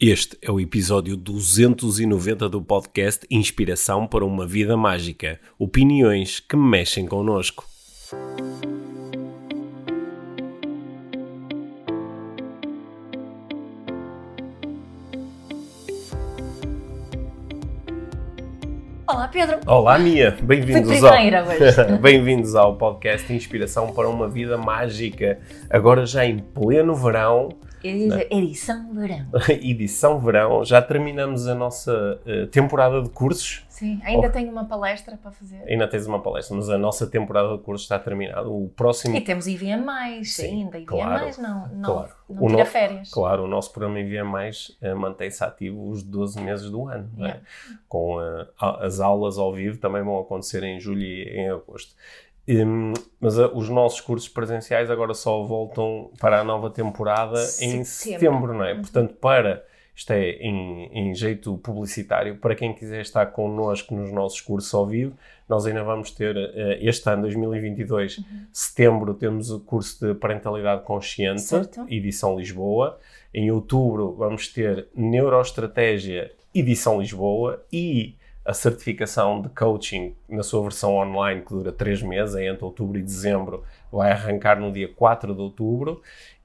Este é o episódio 290 do podcast Inspiração para uma Vida Mágica. Opiniões que mexem connosco. Olá Pedro! Olá Mia, bem-vindos ao... bem-vindos ao podcast Inspiração para uma Vida Mágica. Agora já em pleno verão, Dizer edição verão. edição verão, já terminamos a nossa eh, temporada de cursos. Sim, ainda Oh. tenho uma palestra para fazer. Ainda tens uma palestra, mas a nossa temporada de cursos está terminada. O próximo E temos IVM mais Sim, ainda. IVM claro, mais não, não, claro. não O tira férias. Claro, o nosso programa Envia Mais eh, mantém-se ativo os 12 meses do ano. é? Yeah. Com eh, a- as aulas ao vivo também vão acontecer em julho e em agosto. Hum, mas ah, os nossos cursos presenciais agora só voltam para a nova temporada em Setembro. setembro, não é? Uhum. Portanto, para isto é em, em jeito publicitário, para quem quiser estar connosco nos nossos cursos ao vivo, nós ainda vamos ter eh, este ano, 2022, Uhum. setembro, temos o curso de Parentalidade Consciente, Certo. edição Lisboa. Em outubro vamos ter Neuroestratégia, edição Lisboa e a certificação de coaching na sua versão online, que dura três meses, é entre outubro e dezembro, vai arrancar no dia 4 de outubro.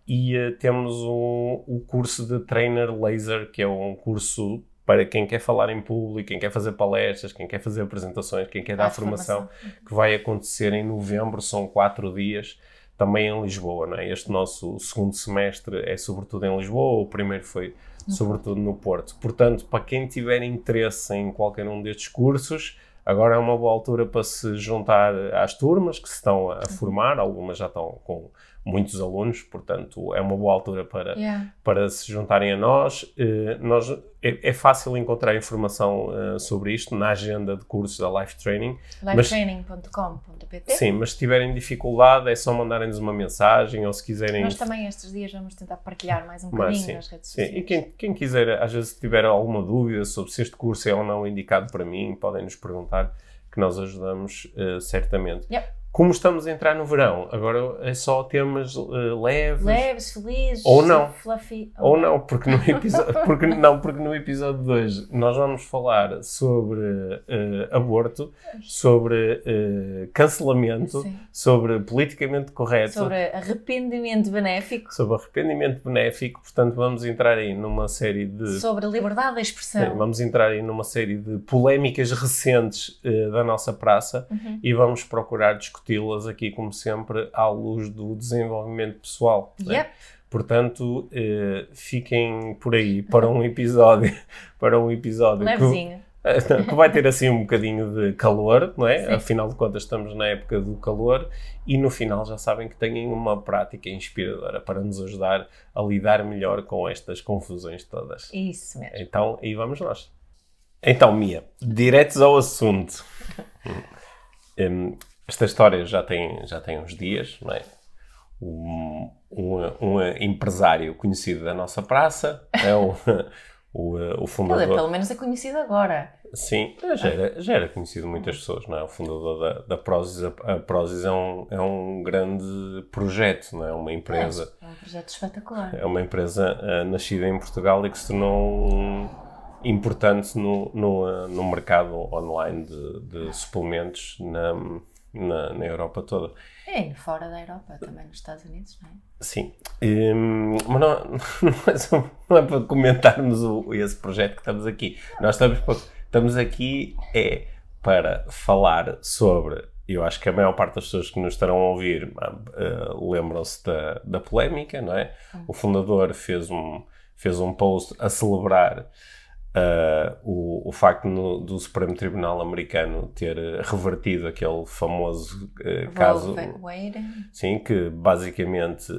E eh, temos o, o curso de Trainer Laser, que é um curso para quem quer falar em público, quem quer fazer palestras, quem quer fazer apresentações, quem quer dar formação formação. que vai acontecer em novembro, são quatro dias, também em Lisboa. Não é? Este nosso segundo semestre é sobretudo em Lisboa, o primeiro foi sobretudo no Porto. Portanto, para quem tiver interesse em qualquer um destes cursos, agora é uma boa altura para se juntar às turmas que se estão a formar, algumas já estão com muitos alunos, portanto é uma boa altura para, Yeah. para se juntarem a nós. Eh, nós é, é fácil encontrar informação eh, sobre isto na agenda de cursos da Life Training. Mas- Livetraining.com.pt Sim, mas se tiverem dificuldade é só mandarem-nos uma mensagem ou se quiserem. Nós também estes dias vamos tentar partilhar mais um Mas, bocadinho sim, nas redes sim. sociais. E quem, quem quiser, às vezes, tiver alguma dúvida sobre se este curso é ou não indicado para mim, podem nos perguntar que nós ajudamos eh, certamente. Yep. Como estamos a entrar no verão, agora é só temas eh, leves. Leves, felizes, Ou não. fluffy. Ou não, porque no episódio, porque, não, porque no episódio de hoje nós vamos falar sobre eh, aborto, sobre eh, cancelamento, Sim. sobre politicamente correto, Sobre arrependimento benéfico, sobre arrependimento benéfico. Portanto, vamos entrar aí numa série de sobre liberdade de Sim, expressão. vamos entrar aí numa série de polémicas recentes da nossa praça Uhum. e vamos procurar discuti-las aqui, como sempre, à luz do desenvolvimento pessoal. né? Yep. Portanto, eh, fiquem por aí para um episódio, para um episódio que, Levezinho. que vai ter assim um bocadinho de calor, não é? Sim. Afinal de contas, estamos na época do calor e no final já sabem que têm uma prática inspiradora para nos ajudar a lidar melhor com estas confusões todas. Isso mesmo. Então, aí vamos nós. Então, Mia, diretos ao assunto. Hum, esta história já tem, já tem uns dias, não é? Um, um, um empresário conhecido da nossa praça é o, o, o Ele fundador. pelo menos é conhecido agora. Sim, já era, já era conhecido muitas pessoas, não é? O fundador da, da Prozis. A, a Prozis é um, é um grande projeto, não é? Uma empresa. É um projeto espetacular. É uma empresa ah, nascida em Portugal e que se tornou um, importante no, no, ah, no mercado online de, de suplementos na, na, na Europa toda. É, e fora da Europa, também nos Estados Unidos, não é? Sim. Hum, mas não, não, é só- não é para comentarmos o, esse projeto que estamos aqui. Nós estamos, estamos aqui é para falar sobre. Eu acho que a maior parte das pessoas que nos estarão a ouvir ah, lembram-se da, da polémica, não é? O fundador fez um, fez um post a celebrar ah, o, o facto no- do Supremo Tribunal americano ter revertido aquele famoso eh, caso. Wade. Sim, que basicamente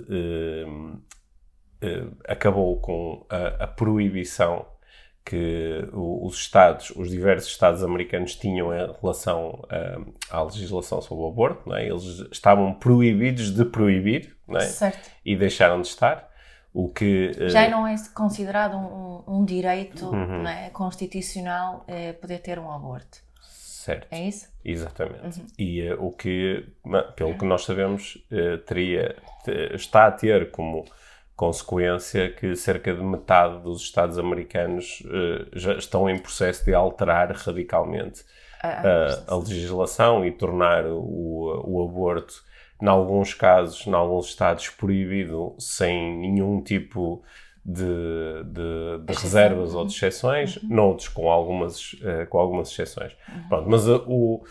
eh, acabou com a, a proibição que os Estados, os diversos Estados americanos tinham em relação à legislação sobre o aborto. Não é? Eles estavam proibidos de proibir não é? E deixaram de estar. O que eh, Já não é considerado um, um- direito Uhum. não é, constitucional eh, poder ter um aborto. certo. É isso? Exatamente. E eh, o que, pelo que nós sabemos, eh, teria, te- está a ter como consequência que cerca de metade dos Estados americanos uh, já estão em processo de alterar radicalmente a, a legislação e tornar o, o aborto, em alguns casos, em alguns estados, proibido sem nenhum tipo de, de, de reservas ou de exceções, uhum. noutros com algumas, uh, com algumas exceções. Uhum. Pronto, mas uh, o,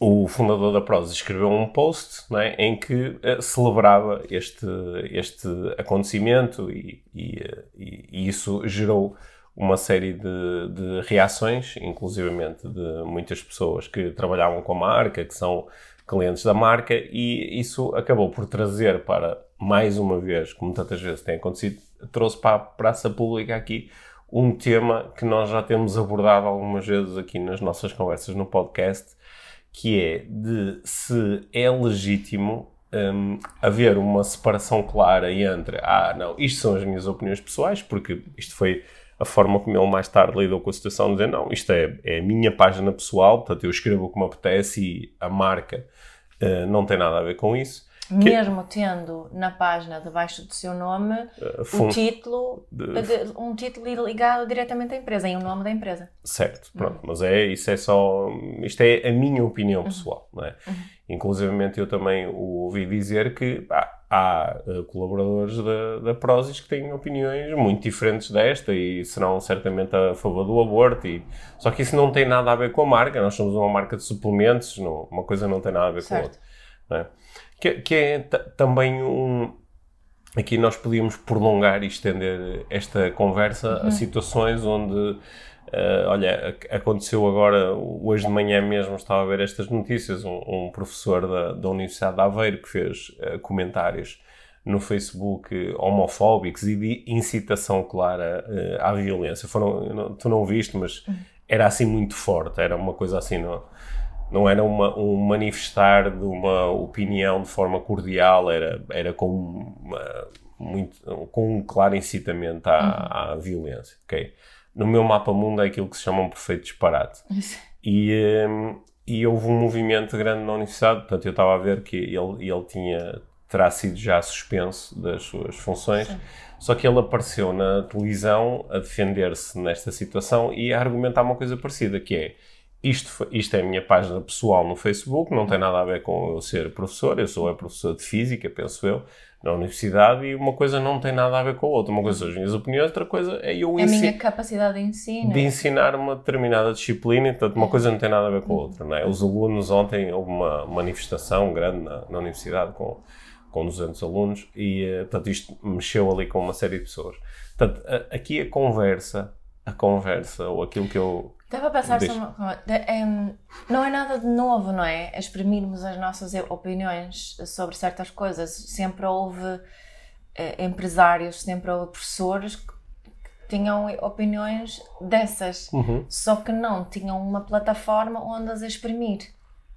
o fundador da Prozis escreveu um post é, em que uh, celebrava este, este acontecimento e, e, e, e isso gerou uma série de, de reações, inclusivamente de muitas pessoas que trabalhavam com a marca, que são clientes da marca, e isso acabou por trazer para, mais uma vez, como tantas vezes tem acontecido, trouxe para a praça pública aqui um tema que nós já temos abordado algumas vezes aqui nas nossas conversas no podcast, que é de se é legítimo um, haver uma separação clara entre, ah, não, isto são as minhas opiniões pessoais, porque isto foi a forma como ele mais tarde lidou com a situação, dizer não, isto é, é a minha página pessoal, portanto eu escrevo o que me apetece e a marca não tem nada a ver com isso. Mesmo que... tendo na página debaixo do seu nome uh, o título, de... De, um título ligado diretamente à empresa, em o um nome da empresa. Certo, pronto, uhum. mas é, isso é só, isto é a minha opinião uhum. pessoal, não é? Uhum. Inclusive eu também ouvi dizer que há uh, colaboradores da, da Prozis que têm opiniões muito diferentes desta e serão certamente a favor do aborto. E, só que isso não tem nada a ver com a marca. Nós somos uma marca de suplementos, não, uma coisa não tem nada a ver certo. com a outra. É? Que, que, é também um. Aqui nós podíamos prolongar e estender esta conversa uhum. a situações onde Uh, olha, aconteceu agora, hoje de manhã mesmo, estava a ver estas notícias. Um, um professor da, da, Universidade de Aveiro que fez uh, comentários no Facebook homofóbicos e de incitação clara uh, à violência. Foram, não, tu não viste, mas era assim muito forte, era uma coisa assim, não, não era uma, um manifestar de uma opinião de forma cordial, era, era com, uma, muito, com um claro incitamento à, uhum. à violência. Okay? no meu mapa mundo é aquilo que se chama um perfeito disparate. e, um, e houve um movimento grande na universidade, portanto eu estava a ver que ele, ele tinha, terá sido já suspenso das suas funções, Sim. só que ele apareceu na televisão a defender-se nesta situação e a argumentar uma coisa parecida, que é isto, isto é a minha página pessoal no Facebook, não tem nada a ver com eu ser professor, eu sou é professor de física, penso eu, na universidade e uma coisa não tem nada a ver com a outra. Uma coisa são as minhas opiniões, outra coisa é eu ensinar. A minha capacidade de ensino. De ensinar uma determinada disciplina, portanto, uma coisa não tem nada a ver com a outra. Não é? Os alunos, ontem houve uma manifestação grande na, na universidade com, com 200 alunos e, eh, portanto, isto mexeu ali com uma série de pessoas. Portanto, aqui a conversa, a conversa, ou aquilo que eu Estava a pensar sobre. Um, não é nada de novo, não é? Exprimirmos as nossas opiniões sobre certas coisas. Sempre houve eh, empresários, sempre houve professores que tinham opiniões dessas, uhum. só que não tinham uma plataforma onde as exprimir.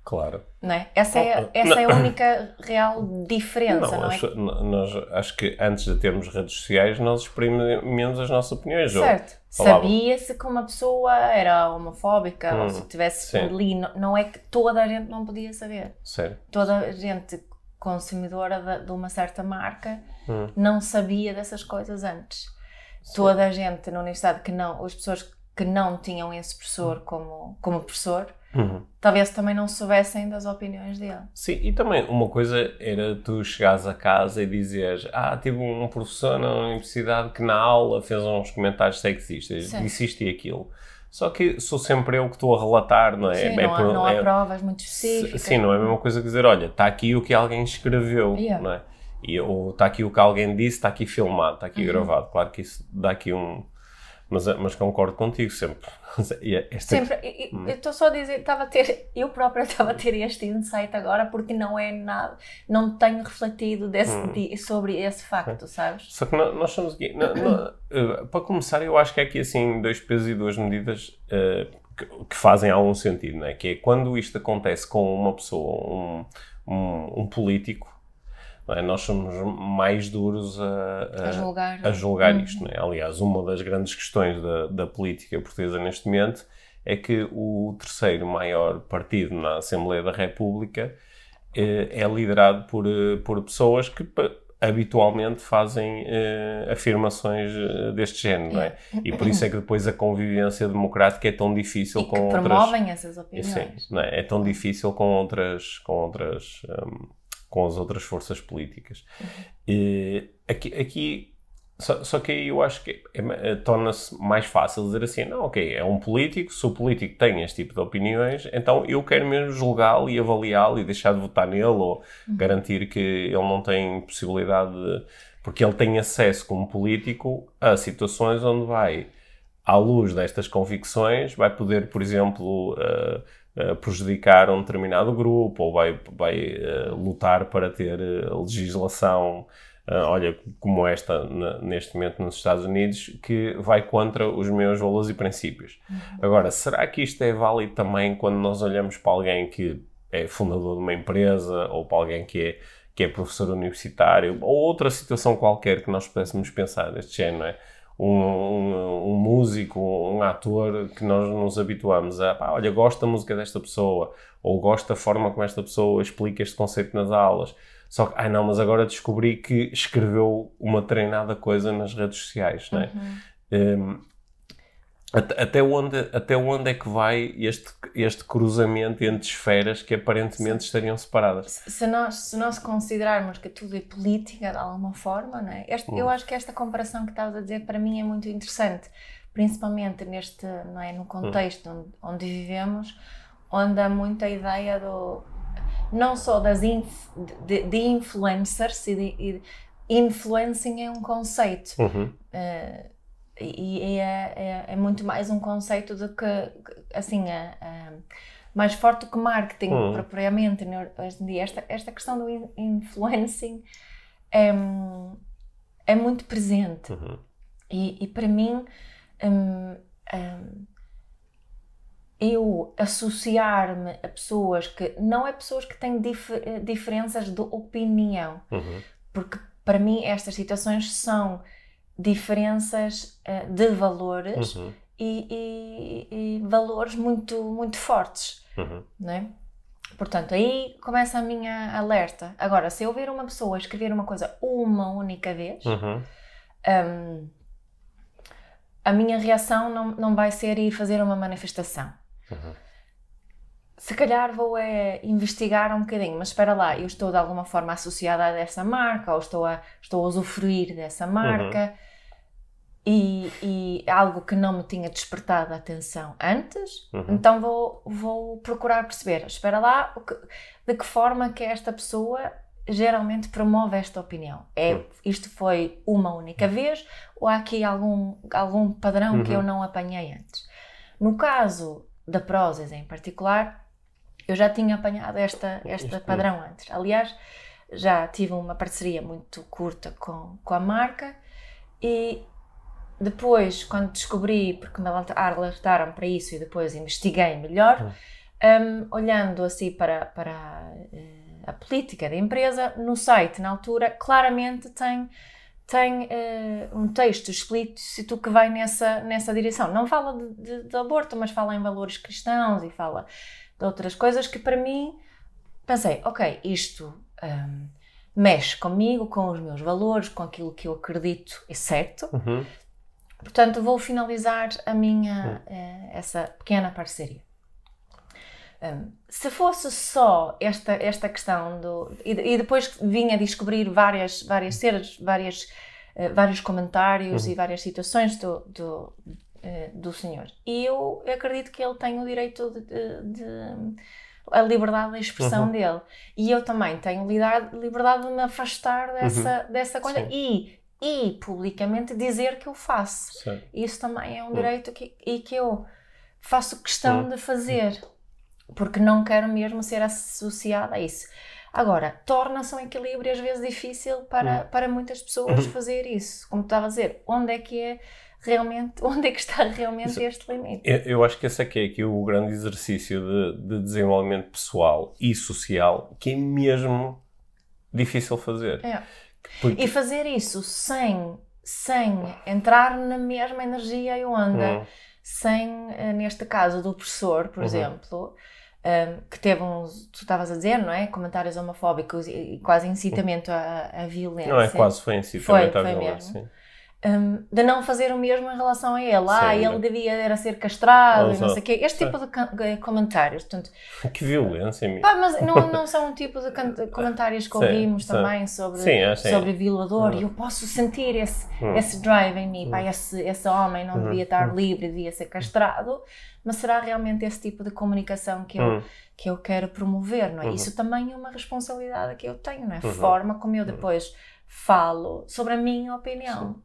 Claro. Não é? Essa, é, essa é a única real diferença, não, não é? Acho, nós, acho que antes de termos redes sociais, nós exprimimos as nossas opiniões. Certo. Sabia-se que uma pessoa era homofóbica hum, ou se tivesse sim. ali. Não, não é que toda a gente não podia saber. Certo. Toda a gente consumidora de, de uma certa marca hum. não sabia dessas coisas antes. Sim. Toda a gente na universidade que não, as pessoas que não tinham esse professor como, como professor, uhum. talvez também não soubessem das opiniões dele. Sim, e também uma coisa era tu chegares a casa e dizeres ah, tive um professor na universidade que na aula fez uns comentários sexistas, Sim. disse isto e aquilo. Só que sou sempre eu que estou a relatar, não é? Sim, é, não, há, não há é, provas muito específicas. Sim, não é a mesma coisa que dizer, olha, está aqui o que alguém escreveu, yeah. não é? E, ou está aqui o que alguém disse, está aqui filmado, está aqui uhum. gravado. Claro que isso dá aqui um, mas, mas concordo contigo sempre. É esta... Sempre. Hum. Eu estou só a dizer, estava a ter, eu própria estava a ter este insight agora porque não é nada, não tenho refletido desse, hum. sobre esse facto, sabes? Só que nós somos aqui, não, não, uh, para começar, eu acho que é aqui assim dois pesos e duas medidas uh, que, que, fazem algum sentido, não é? Que é quando isto acontece com uma pessoa, um, um, um político é? Nós somos mais duros a, a, a julgar, a julgar uhum. isto. É? Aliás, uma das grandes questões da, da política portuguesa neste momento é que o terceiro maior partido na Assembleia da República é, é liderado por, eh, por pessoas que habitualmente fazem uh, afirmações uh, deste género, não é? E por isso é que depois a convivência democrática é tão difícil e com que outras... promovem essas opiniões. Sim, é? é tão difícil com outras, com outras, um, com as outras forças políticas. E aqui, aqui só, só, que aí eu acho que é, é, torna-se mais fácil dizer assim: não, ok, é um político, se o político tem este tipo de opiniões, então eu quero mesmo julgá-lo e avaliá-lo e deixar de votar nele ou uhum. garantir que ele não tem possibilidade de. Porque ele tem acesso, como político, a situações onde vai, à luz destas convicções, vai poder, por exemplo. Uh, Uh, prejudicar um determinado grupo ou vai, vai uh, lutar para ter uh, legislação olha, como esta na, neste momento nos Estados Unidos, que vai contra os meus valores e princípios. Uhum. Agora, será que isto é válido também quando nós olhamos para alguém que é fundador de uma empresa ou para alguém que é, que é professor universitário ou outra situação qualquer que nós pudéssemos pensar deste género, não é? Um, um, um, músico, um ator que nós nos habituamos a, pá, olha, gosto da música desta pessoa, ou gosto da forma como esta pessoa explica este conceito nas aulas. Só que, ai não, mas agora descobri que escreveu uma treinada coisa nas redes sociais, não é? Uhum. Um, até onde, até onde é que vai este, este cruzamento entre esferas que aparentemente estariam separadas? Se nós, se nós considerarmos que tudo é política de alguma forma, não é? Este, Eu acho que esta comparação que estavas a dizer para mim é muito interessante, principalmente neste, não é, no contexto onde, onde vivemos, onde há muita ideia do não só das inf, de, de, influencers e, de, e influencing é um conceito uhum. uh, e, e é, é, é, muito mais um conceito do que assim é, é mais forte do que marketing uhum. propriamente né? hoje em dia esta, esta questão do influencing é, é muito presente uhum. e, e, para mim um, um, eu associar-me a pessoas que não é pessoas que têm dif diferenças de opinião, uhum. porque para mim estas situações são diferenças uh, de valores uhum. e, e, e, valores muito muito fortes, uhum. não é? Portanto, aí começa a minha alerta. Agora, se eu ver uma pessoa escrever uma coisa uma única vez, uhum. um, a minha reação não, não vai ser ir fazer uma manifestação. Uhum. Se calhar vou é investigar um bocadinho, mas espera lá, eu estou de alguma forma associada a dessa marca ou estou a, estou a usufruir dessa marca uhum. E, e algo que não me tinha despertado a atenção antes, uhum. então vou, vou procurar perceber, espera lá, que, de que forma que esta pessoa geralmente promove esta opinião. É, uhum. isto foi uma única vez ou há aqui algum, algum padrão que eu uhum. não apanhei antes? No caso da Prozis em particular, eu já tinha apanhado esta, esta padrão antes. Aliás, já tive uma parceria muito curta com, com a marca e depois, quando descobri, porque me alertaram para isso e depois investiguei melhor, um, olhando assim para, para uh, a política da empresa, no site, na altura, claramente tem tem uh, um texto explícito que vai nessa, nessa direção. Não fala de, de, de, aborto, mas fala em valores cristãos e fala de outras coisas que para mim pensei, ok, isto um, mexe comigo, com os meus valores, com aquilo que eu acredito é certo. Uhum. Portanto, vou finalizar a minha uh, essa pequena parceria. Um, se fosse só esta, esta questão do. E, e, depois vinha a descobrir várias, várias cenas, várias, uh, vários comentários uhum. e várias situações do, do, uh, do senhor. E eu acredito que ele tem o direito de. de, de a liberdade de expressão uhum. dele. E eu também tenho liberdade de me afastar dessa, uhum. dessa coisa e, e publicamente dizer que eu faço. Sim. Isso também é um direito que, e que eu faço questão uhum. de fazer porque não quero mesmo ser associada a isso. Agora, torna-se um equilíbrio às vezes difícil para, para muitas pessoas uhum. fazer isso. Como estava a dizer, onde é que é realmente, onde é que está realmente isso, este limite? Eu, eu, acho que esse é que é aqui o grande exercício de, de desenvolvimento pessoal e social, que é mesmo difícil fazer. É. Porque... E fazer isso sem, sem entrar na mesma energia e onda, hum. sem, eh, neste caso do professor, por uhum. exemplo, um, que teve uns, tu estavas a dizer, não é? Comentários homofóbicos e, quase incitamento à, à violência. Não é quase, foi incitamento foi, à foi violência. Mesmo. Um, de não fazer o mesmo em relação a ele. Ah, Sim, ele devia era ser castrado e não Exato. sei o quê. Este tipo de de comentários. Portanto, Que violência, pá, mas não, não são o tipo de comentários que Sim, ouvimos sim. também sobre, Sim, é. sobre violador e eu posso sentir esse, esse drive em mim. Pá, esse, esse homem não devia estar livre, devia ser castrado. Mas será realmente esse tipo de comunicação que eu, Hum. que eu quero promover, não é? Isso também é uma responsabilidade que eu tenho, não é? A forma como eu depois falo sobre a minha opinião.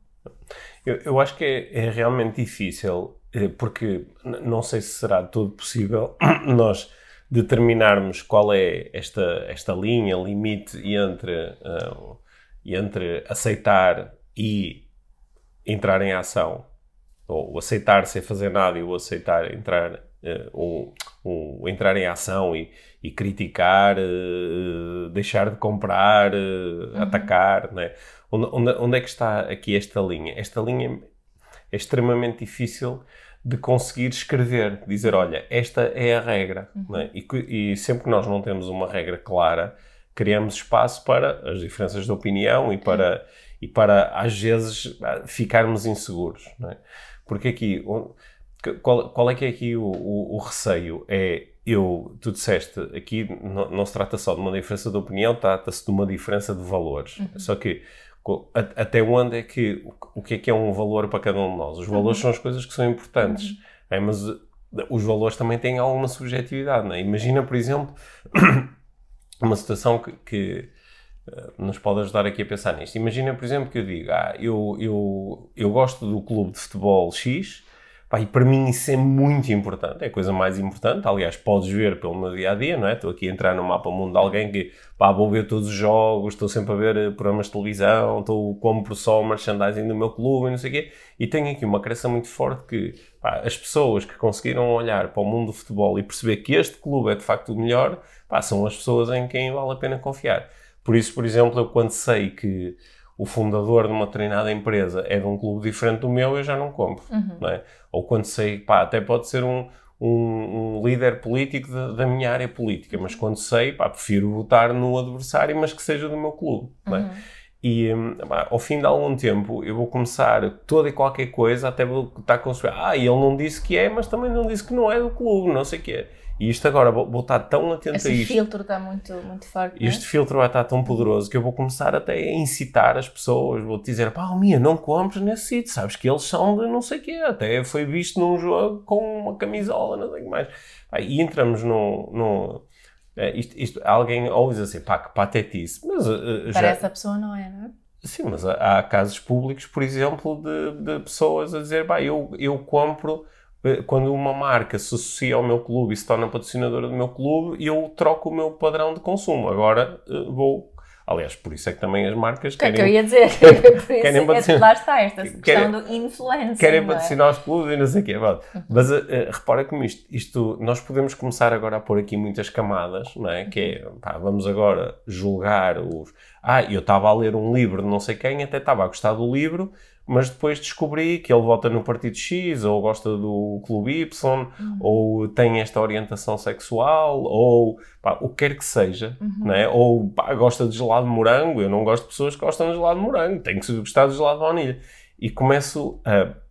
Eu, eu acho que é, é realmente difícil, eh, porque não sei se será todo possível nós determinarmos qual é esta, esta linha, limite entre, ah, entre aceitar e entrar em ação, ou aceitar sem fazer nada e o aceitar entrar, ou, ou entrar em ação e, e criticar, eh, deixar de comprar, eh, atacar, né? Onde, onde, onde é que está aqui esta linha? Esta linha é extremamente difícil de conseguir escrever, dizer, olha, esta é a regra. não é? E, e sempre que nós não temos uma regra clara, criamos espaço para as diferenças de opinião e para, e para às vezes, ficarmos inseguros. é? Porque aqui, qual, qual é que é aqui o, o- o receio? É, eu, tu disseste, aqui não, não se trata só de uma diferença de opinião, trata-se de uma diferença de valores. Só que a- até onde é que, o- o que é que é um valor para cada um de nós? Os valores são as coisas que são importantes, é, mas uh, os valores também têm alguma subjetividade. Não é? Imagina, por exemplo, uma situação que, que, uh, nos pode ajudar aqui a pensar nisto. Imagina, por exemplo, que eu digo, ah, eu, eu, eu gosto do clube de futebol X, pá, e para mim isso é muito importante, é a coisa mais importante. Aliás, podes ver pelo meu dia a dia, não é? Estou aqui a entrar no mapa mundo de alguém que, pá, vou ver todos os jogos, estou sempre a ver eh, programas de televisão, estou, compro só merchandising do meu clube e não sei o quê, e tenho aqui uma crença muito forte que, pá, as pessoas que conseguiram olhar para o mundo do futebol e perceber que este clube é de facto o melhor, pá, são as pessoas em quem vale a pena confiar. Por isso, por exemplo, eu quando sei que o fundador de uma determinada empresa é de um clube diferente do meu, eu já não compro, não é? Ou quando sei, pá, até pode ser um, um, um líder político da, da minha área política, mas quando sei, pá, prefiro votar no adversário, mas que seja do meu clube, não é? E hum, pá, ao fim de algum tempo eu vou começar toda e qualquer coisa, até vou estar com ah, ele não disse que é, mas também não disse que não é do clube, não sei o que é. E isto agora, vou, vou estar tão atento a Esse isto. filtro está muito, muito forte. é? Este filtro vai estar tão poderoso que eu vou começar até a incitar as pessoas. Vou dizer, pá, Mia, não compres nesse sítio, sabes que eles são de não sei o quê. Até foi visto num jogo com uma camisola, não sei o que mais. E entramos num... num é, isto, isto, alguém ouve assim, pá, que patetice. Mas uh, já... Para essa pessoa não é, não é? Sim, mas há, há casos públicos, por exemplo, de, de pessoas a dizer, pá, eu, eu compro eh, quando uma marca se associa ao meu clube e se torna patrocinadora do meu clube, eu troco o meu padrão de consumo. Agora eh, vou. Aliás, por isso é que também as marcas O que é querem, que eu ia dizer? Por isso, Querem é- patrocinar- lá está esta questão Querem- do influencer. querem é? patrocinar os clubes e não sei o quê. pronto. Mas eh, eh, repara como isto, isto, nós podemos começar agora a pôr aqui muitas camadas, não é? Que é, pá, vamos agora julgar os. Ah, eu estava a ler um livro de não sei quem, até estava a gostar do livro, mas depois descobri que ele vota no partido X, ou gosta do clube Y, ou tem esta orientação sexual, ou pá, o que quer que seja, não é? Ou pá, gosta de gelado de morango, eu não gosto de pessoas que gostam de gelado de morango, tenho que gostar de gelado de baunilha. E começo a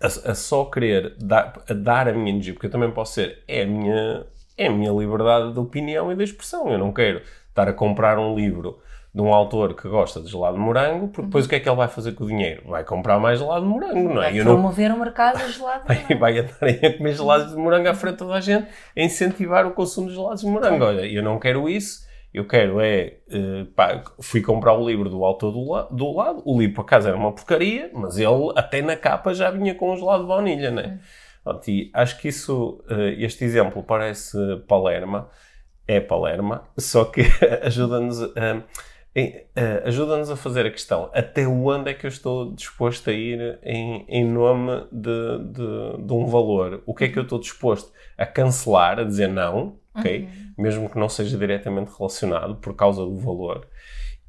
a, a só querer dar a, dar a minha energia, porque eu também posso ser, é a minha, é a minha liberdade de opinião e de expressão. Eu não quero estar a comprar um livro de um autor que gosta de gelado de morango, porque depois o que é que ele vai fazer com o dinheiro? Vai comprar mais gelado de morango, não é? Vai Eu não, promover o mercado de gelado. não é? e vai andar aí a comer gelados de morango à frente de toda a gente, a incentivar o consumo de gelados de morango. Olha, eu não quero isso, eu quero é, eh, pá, fui comprar o livro do autor do, la- do lado, o livro por acaso era uma porcaria, mas ele até na capa já vinha com um gelado de baunilha, né? Pronto, e acho que isso, eh, este exemplo parece Palerma, é Palerma, só que ajuda-nos a, ajuda-nos a fazer a questão até onde é que eu estou disposto a ir em, em nome de, de, de um valor? O que é que eu estou disposto a cancelar, a dizer não, ok? Mesmo que não seja diretamente relacionado por causa do valor.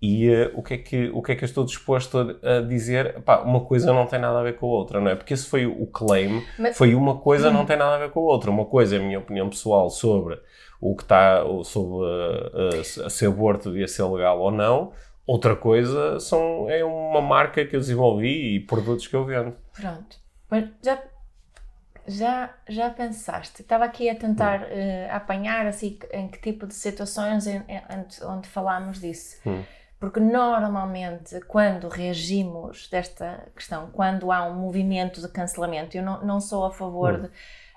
E uh, o, que é que, o que é que eu estou disposto a, a dizer? Pá, uma coisa não tem nada a ver com a outra, não é? Porque esse foi o claim, Mas... foi uma coisa não tem nada a ver com a outra. Uma coisa é a minha opinião pessoal sobre o que está, sobre uh, uh, se aborto devia ser legal ou não. Outra coisa são, é uma marca que eu desenvolvi e produtos que eu vendo. Pronto. Mas já, já, já pensaste? Estava aqui a tentar uh, apanhar assim, em que tipo de situações em, em, onde falámos disso. Hum. Porque normalmente, quando reagimos desta questão, quando há um movimento de cancelamento, eu não, não sou a favor hum. de,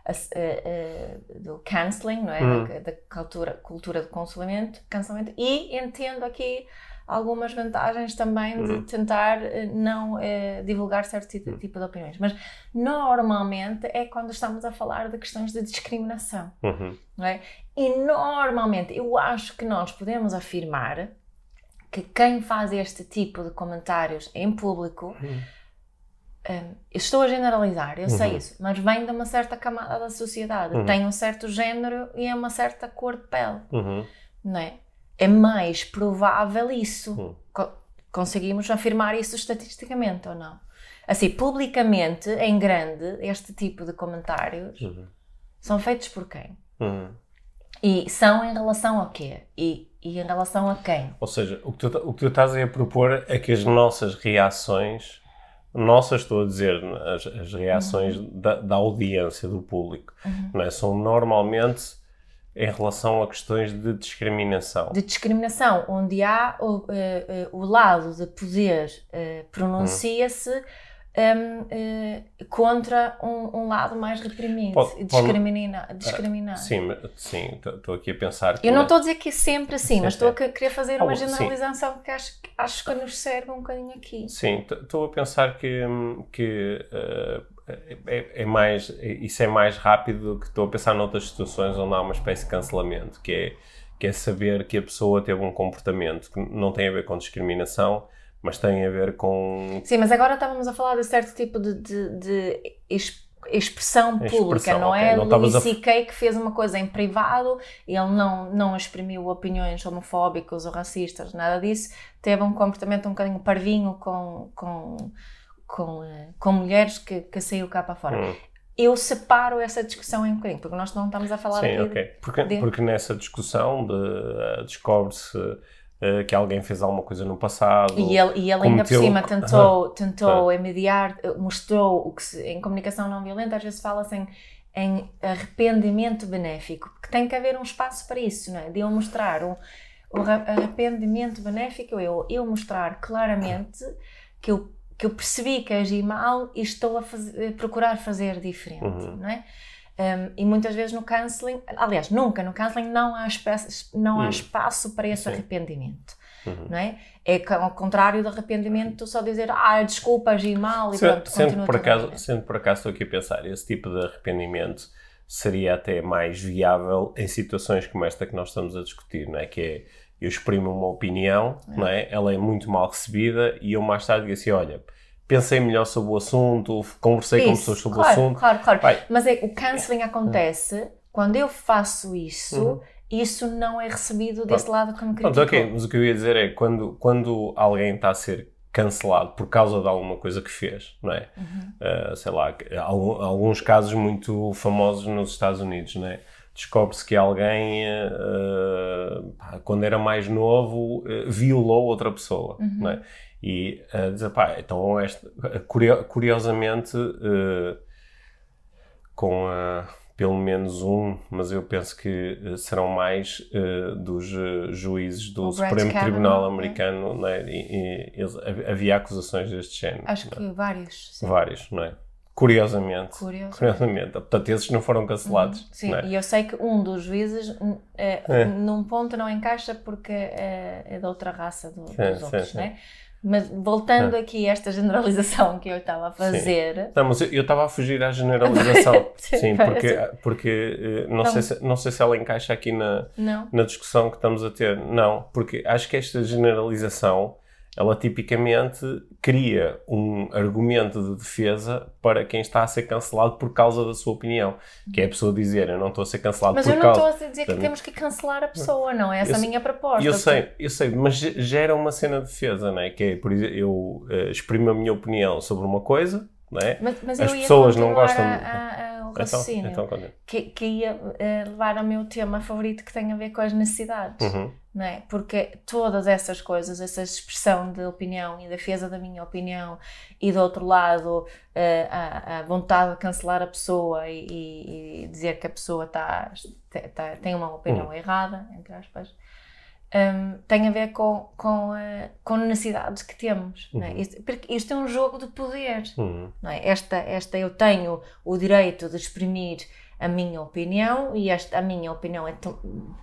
a, a, do canceling, não é? Hum. Da, da, cultura, cultura de cancelamento, cancelamento, e entendo aqui algumas vantagens também de hum. tentar eh, não eh, divulgar certo tipo, hum. tipo, de opiniões. Mas normalmente é quando estamos a falar de questões de discriminação. Uhum. Não é? E normalmente eu acho que nós podemos afirmar que quem faz este tipo de comentários em público, uhum. Um, estou a generalizar, eu uhum. sei isso, mas vem de uma certa camada da sociedade, uhum. tem um certo género e é uma certa cor de pele, uhum. não é? É mais provável isso. Uhum. Co conseguimos afirmar isso estatisticamente ou não? Assim, publicamente, em grande, este tipo de comentários uhum. são feitos por quem? E são em relação a quê? E e em relação a quem? Ou seja, o que tu, o que tu estás a propor é que as nossas reações, nossas estou a dizer, as, as reações uhum. da, da, audiência, do público, uhum. é? são normalmente em relação a questões de discriminação. De discriminação, onde há o, uh, uh, o lado de poder uh, pronuncia-se uhum um, uh, eh, contra um, um, lado mais reprimido e discrimina, discriminado. sim, sim, estou aqui a pensar. Eu não estou a dizer que é sempre assim, sim, mas estou a querer fazer uma generalização sim. que acho, acho que nos serve um bocadinho aqui. Sim, estou a pensar que, que uh, é, é, mais, isso é mais rápido do que estou a pensar noutras situações onde há uma espécie de cancelamento, que é, que é saber que a pessoa teve um comportamento que não tem a ver com discriminação mas tem a ver com. Sim, mas agora estávamos a falar de certo tipo de, de, de expressão pública, expressão, não okay. é? Não Louis C.K. A... que fez uma coisa em privado, ele não, não exprimiu opiniões homofóbicas ou racistas, nada disso, teve um comportamento um bocadinho parvinho com, com, com, eh, com mulheres que, que saiu cá para fora. Hum. Eu separo essa discussão em bocadinho, porque nós não estamos a falar Sim, ok. Porque, de... porque nessa discussão de, uh, descobre-se uh, que alguém fez alguma coisa no passado. E ele, e ele ainda por cima tentou, tentou uh mediar, eh, mostrou o que se, em comunicação não violenta às vezes fala-se em, em arrependimento benéfico, porque tem que haver um espaço para isso, não é? De eu mostrar um, o arrependimento benéfico, eu, eu mostrar claramente que eu, que eu percebi que agi mal e estou a fazer, procurar fazer diferente, uhum. não é? Um, e muitas vezes no counseling, aliás, nunca no counseling não há espaço, não há hum. espaço para esse Sim. arrependimento. Uhum. Não é? é ao contrário do arrependimento, só dizer ah, desculpa, agi mal e se, pronto, sendo por acaso Sendo por acaso estou aqui a pensar, esse tipo de arrependimento seria até mais viável em situações como esta que nós estamos a discutir, não é? Que é, eu exprimo uma opinião, é. não é? Ela é muito mal recebida e eu mais tarde digo assim, olha, pensei melhor sobre o assunto, conversei isso, com pessoas sobre claro, o assunto. Claro, claro. Vai. Mas é, o cancelling acontece quando eu faço isso. Uhum. Isso não é recebido desse lado como crítico. Pronto, ok, mas o que eu ia dizer é quando, quando alguém está a ser cancelado por causa de alguma coisa que fez, não é? Uhum. Uh, sei lá, alguns casos muito famosos nos Estados Unidos, não é? Descobre-se que alguém, uh, quando era mais novo, uh, violou outra pessoa, uhum. não é? E uh, dizer, pá, então este, curiosamente, uh, com uh, pelo menos um, mas eu penso que uh, serão mais uh, dos juízes do o Supremo Tribunal é. Americano, né? e, e eles, havia acusações deste género. Acho que é? vários. Sim. Vários, não é? Curiosamente, curiosamente. curiosamente. Portanto, esses não foram cancelados. Uhum. Sim, é? e eu sei que um dos juízes, é. num ponto, não encaixa porque é, é da outra raça do, dos sim, outros, sim, né? Mas voltando ah. aqui a esta generalização que eu estava a fazer. Sim. Não, mas eu estava a fugir à generalização. Sim, porque, porque eh, não, sei se, não sei se ela encaixa aqui na, na discussão que estamos a ter. Não, porque acho que esta generalização ela tipicamente cria um argumento de defesa para quem está a ser cancelado por causa da sua opinião. Que é a pessoa dizer, eu não estou a ser cancelado Mas por eu não causa... estou a dizer que temos que cancelar a pessoa, não é essa Eu a minha proposta. Eu sei, eu sei, mas ge- gera uma cena de defesa, não é? Que é, por exemplo, eu eh, exprimo a minha opinião sobre uma coisa, não é? Mas, mas As eu ia pessoas não gostam a, a, a, Então, raciocínio. então, continua. que, que ia eh, levar ao meu tema favorito que tem a ver com as necessidades, Uhum. Não é? Porque todas essas coisas, essa expressão de opinião e defesa da minha opinião e do outro lado eh, a, a vontade de cancelar a pessoa e, e- dizer que a pessoa tá, tá- tem uma opinião Hum. errada, entre aspas, hum, tem a ver com, com, eh, com necessidades que temos, é? Uhum. Isto, porque isto é um jogo de poder Uhum. é? esta, esta eu tenho o direito de exprimir a minha opinião e esta, a minha opinião é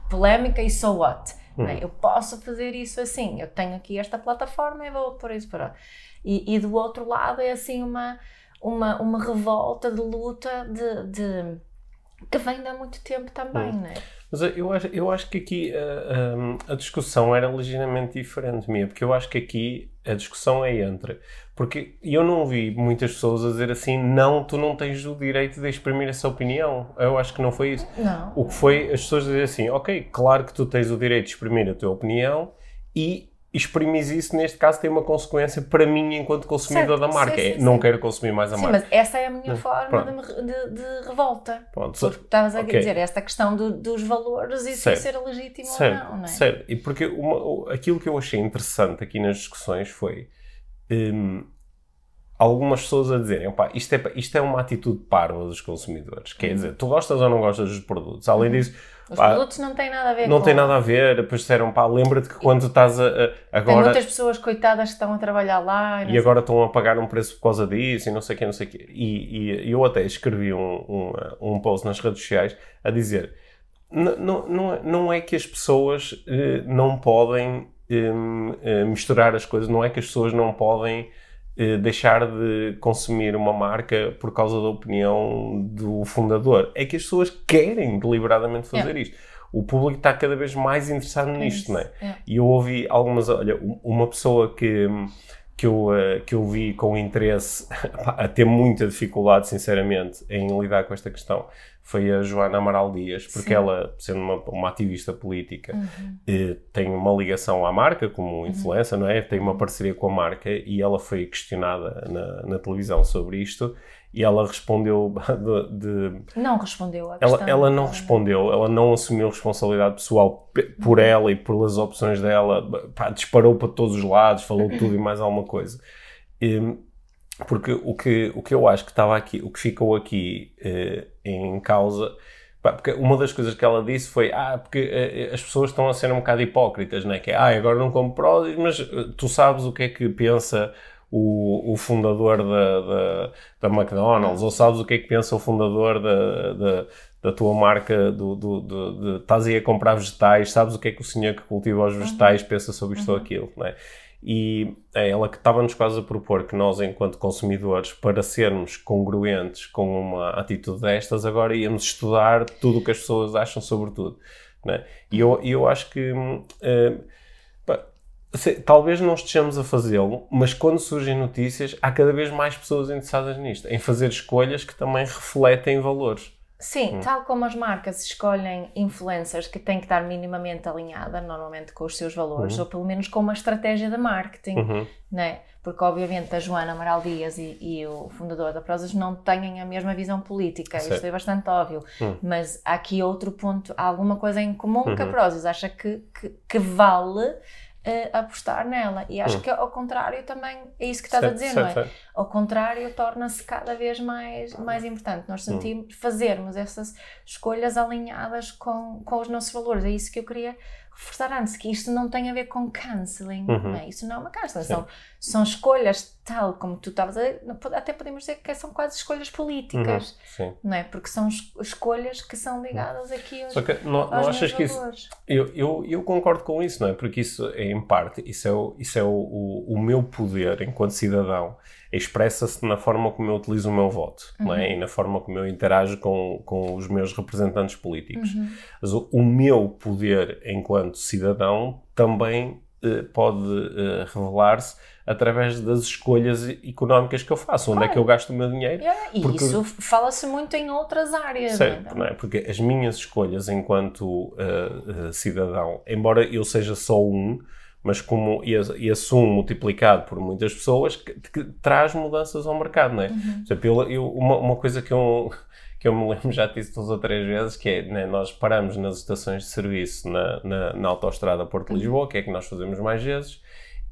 polémica e so what? é? Uhum. Eu posso fazer isso assim, eu tenho aqui esta plataforma e vou pôr isso para e, e do outro lado é assim uma, uma, uma revolta de luta de, de- que vem de há muito tempo também, Uhum. não é? Mas eu acho, eu acho que aqui ah, hum, a discussão era ligeiramente diferente, minha, porque eu acho que aqui a discussão é entre. Porque eu não vi muitas pessoas a dizer assim: não, tu não tens o direito de exprimir essa opinião. Eu acho que não foi isso. Não. O que foi as pessoas dizer assim: ok, claro que tu tens o direito de exprimir a tua opinião e exprimes isso, neste caso, tem uma consequência para mim enquanto consumidor Certo, da marca. sim, É, sim, não sim. quero consumir mais a Sim, marca. mas essa é a minha Não, forma de, de- de revolta. Pronto, Porque estavas a Ok. dizer esta questão do- dos valores e se ser legítimo Certo, ou não, não é? certo. E porque uma- aquilo que eu achei interessante aqui nas discussões foi hum, algumas pessoas a dizerem "Opá, isto, é, isto é uma atitude parva dos consumidores. Quer dizer, tu gostas ou não gostas dos produtos? Além disso, Os pá, produtos não têm nada a ver não com... tem nada a ver. Depois disseram, pá, lembra-te que quando estás a, a- Tem agora muitas pessoas coitadas que estão a trabalhar lá. e sei- agora estão a pagar um preço por causa disso e não sei o quê, não sei o quê. E, e eu até escrevi um, um, um post nas redes sociais a dizer "N- não, não, é- não é que as pessoas eh, não podem hum, eh, misturar as coisas, não é que as pessoas não podem deixar de consumir uma marca por causa da opinião do fundador. É que as pessoas querem deliberadamente fazer isto. O público está cada vez mais interessado É nisto, não é? é. E eu ouvi algumas. Olha, um- uma pessoa que, que, eu, eh, que eu vi com interesse a ter muita dificuldade, sinceramente, em lidar com esta questão foi a Joana Amaral Dias, porque Sim. ela, sendo uma, uma ativista política, Uhum. eh, tem uma ligação à marca como influência, não é? Tem uma parceria com a marca e ela foi questionada na, na televisão sobre isto e ela respondeu de- de, Não respondeu ela, questão. ela não respondeu, ela não assumiu responsabilidade pessoal pe- por ela e pelas opções dela, pá, disparou para todos os lados, falou tudo e mais alguma coisa. E, porque o que, o que eu acho que estava aqui, o que ficou aqui eh, em causa, porque uma das coisas que ela disse foi, ah, porque eh, as pessoas estão a ser um bocado hipócritas, não é? Que é, ah, agora não como pródis, mas eh, tu sabes o que é que pensa o, o fundador da, da, da McDonald's, ou sabes o que é que pensa o fundador da, da, da tua marca, do, do, do- de, estás aí a comprar vegetais, sabes o que é que o senhor que cultiva os vegetais pensa sobre isto ou aquilo, não é? E é ela que estava-nos quase a propor que nós, enquanto consumidores, para sermos congruentes com uma atitude destas, agora íamos estudar tudo o que as pessoas acham sobre tudo. não é? E eu, eu acho que hum, talvez não estejamos a fazê-lo, mas quando surgem notícias, há cada vez mais pessoas interessadas nisto, em fazer escolhas que também refletem valores. Sim, Hum. tal como as marcas escolhem influencers que têm que estar minimamente alinhada, normalmente com os seus valores, ou pelo menos com uma estratégia de marketing, Uhum. né? Porque, obviamente, a Joana Amaral Dias e, e o fundador da Prozas não têm a mesma visão política, Certo. isto é bastante óbvio. Hum. Mas há aqui outro ponto, há alguma coisa em comum que a Uhum. Prozas acha que, que, que vale eh, apostar nela. E acho Hum. que, ao contrário, também é isso que estás a Certo, dizer, certo, não é? certo. Ao contrário, torna-se cada vez mais, mais importante. Nós Hum. sentimos fazermos essas escolhas alinhadas com, com os nossos valores. É isso que eu queria reforçar antes, que isto não tem a ver com cancelling. Uhum. Não é? Isso não é uma cancelling. São, são escolhas tal como tu estavas a dizer, até podemos dizer que são quase escolhas políticas, Uhum, não é? Porque são es- escolhas que são ligadas aqui aos, Só que não, não achas que isso. Eu, eu, eu concordo com isso, não é? Porque isso, é, em parte, isso é o, isso é o, o, o meu poder enquanto cidadão. Expressa-se na forma como eu utilizo o meu voto, não é? E na forma como eu interajo com, com os meus representantes políticos. Uhum. Mas o, o meu poder enquanto cidadão também pode eh, revelar-se através das escolhas económicas que eu faço, onde é que eu gasto o meu dinheiro. Yeah, E Porque- isso fala-se muito em outras áreas. Certo, então. não é? Porque as minhas escolhas enquanto eh, eh, cidadão, embora eu seja só um, mas como esse, um multiplicado por muitas pessoas, que, que traz mudanças ao mercado, não é? Por exemplo, eu- eu- uma, uma coisa que eu, que eu me lembro, já disse duas ou três vezes, que é, né, nós paramos nas estações de serviço na, na, na autoestrada Porto-Lisboa, que é que nós fazemos mais vezes,